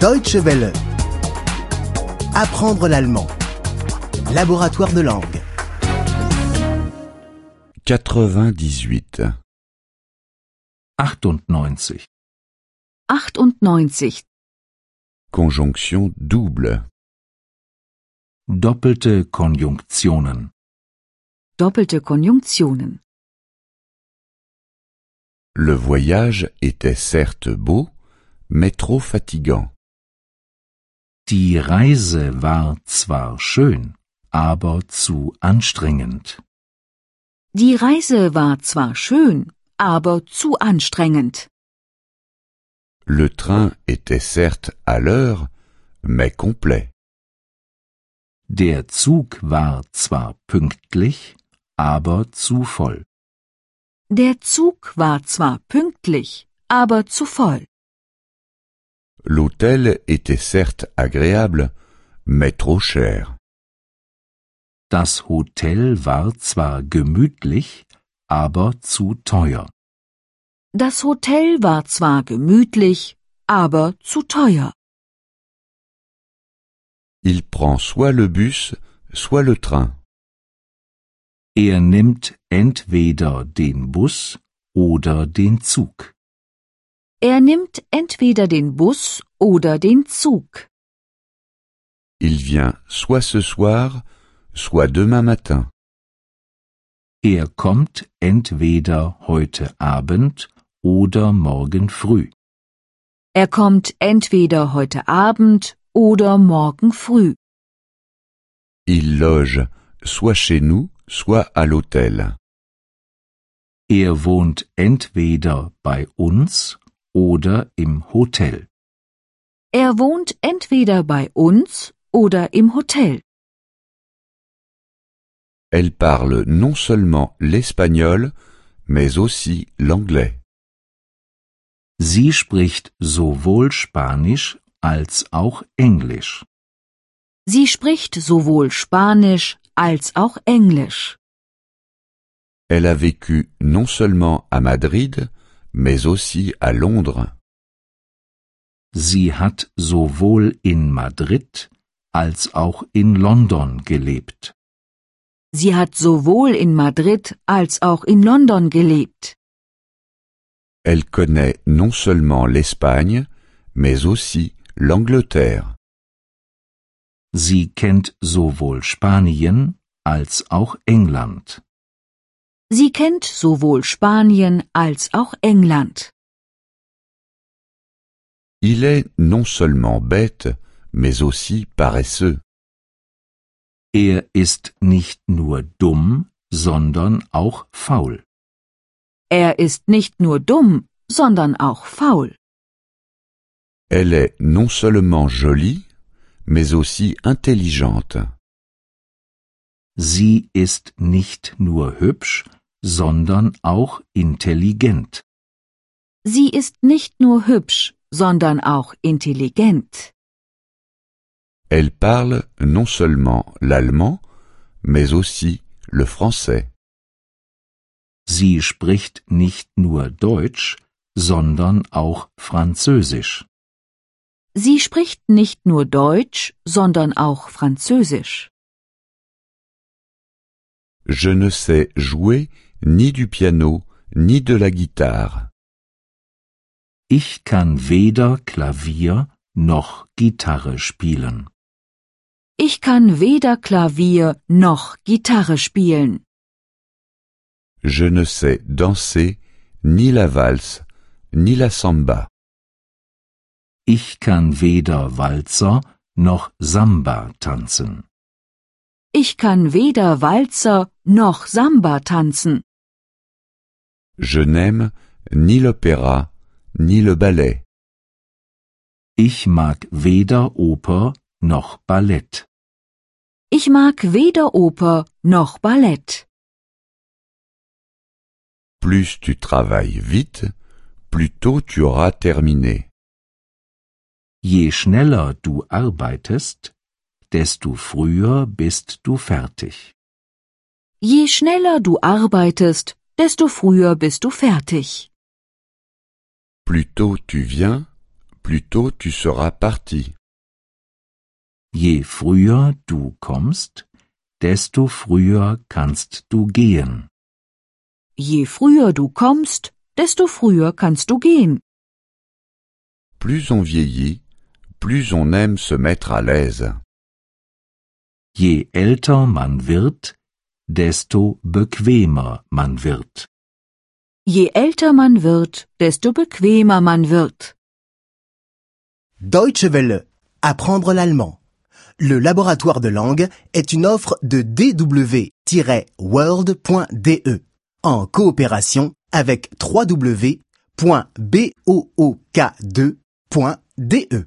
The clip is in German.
Deutsche Welle. Apprendre l'allemand. Laboratoire de langue. 98. 98. 98. Conjonction double. Doppelte Konjunktionen. Doppelte Konjunktionen. Le voyage était certes beau, mais trop fatigant. Die Reise war zwar schön, aber zu anstrengend. Die Reise war zwar schön, aber zu anstrengend. Le train était certes à l'heure, mais complet. Der Zug war zwar pünktlich, aber zu voll. Der Zug war zwar pünktlich, aber zu voll. L'hôtel était certes agréable, mais trop cher. Das Hotel war zwar gemütlich, aber zu teuer. Das Hotel war zwar gemütlich, aber zu teuer. Il prend soit le bus, soit le train. Er nimmt entweder den Bus oder den Zug. Er nimmt entweder den Bus oder den Zug. Il vient soit ce soir, soit demain matin. Er kommt entweder heute Abend oder morgen früh. Er kommt entweder heute Abend oder morgen früh. Il loge soit chez nous, soit à l'hôtel. Er wohnt entweder bei uns oder im Hotel. Er wohnt entweder bei uns oder im Hotel. Elle parle non seulement l'espagnol, mais aussi l'anglais. Sie spricht sowohl Spanisch als auch Englisch. Sie spricht sowohl Spanisch als auch Englisch. Elle a vécu non seulement à Madrid, mais aussi à Londres. Sie hat sowohl in Madrid als auch in London gelebt. Sie hat sowohl in Madrid als auch in London gelebt. Elle connaît non seulement l'Espagne, mais aussi l'Angleterre. Sie kennt sowohl Spanien als auch England. Sie kennt sowohl Spanien als auch England. Il est non seulement bête, mais aussi paresseux. Er ist nicht nur dumm, sondern auch faul. Er ist nicht nur dumm, sondern auch faul. Elle est non seulement jolie, mais aussi intelligente. Sie ist nicht nur hübsch, sondern auch intelligent. Sie ist nicht nur hübsch, sondern auch intelligent. Elle parle non seulement l'allemand, mais aussi le français. Sie spricht nicht nur Deutsch, sondern auch Französisch. Sie spricht nicht nur Deutsch, sondern auch Französisch. Je ne sais jouer ni du piano, ni de la guitare. Ich kann weder Klavier noch Gitarre spielen. Ich kann weder Klavier noch Gitarre spielen. Je ne sais danser ni la valse, ni la samba. Ich kann weder Walzer noch Samba tanzen. Ich kann weder Walzer noch Samba tanzen. Je n'aime ni l'opéra, ni le ballet. Ich mag weder Oper noch Ballett. Ich mag weder Oper noch Ballett. Plus tu travailles vite, plus tôt tu auras terminé. Je schneller du arbeitest, desto früher bist du fertig. Je schneller du arbeitest, desto früher bist du fertig. Plus tôt tu viens, plus tôt tu seras parti. Je früher du kommst, desto früher kannst du gehen. Je früher du kommst, desto früher kannst du gehen. Plus on vieillit, plus on aime se mettre à l'aise. Je älter man wird, desto bequemer man wird. Je älter man wird, desto bequemer man wird. Deutsche Welle. Apprendre l'allemand. Le laboratoire de langue est une offre de dw-world.de en coopération avec www.book2.de.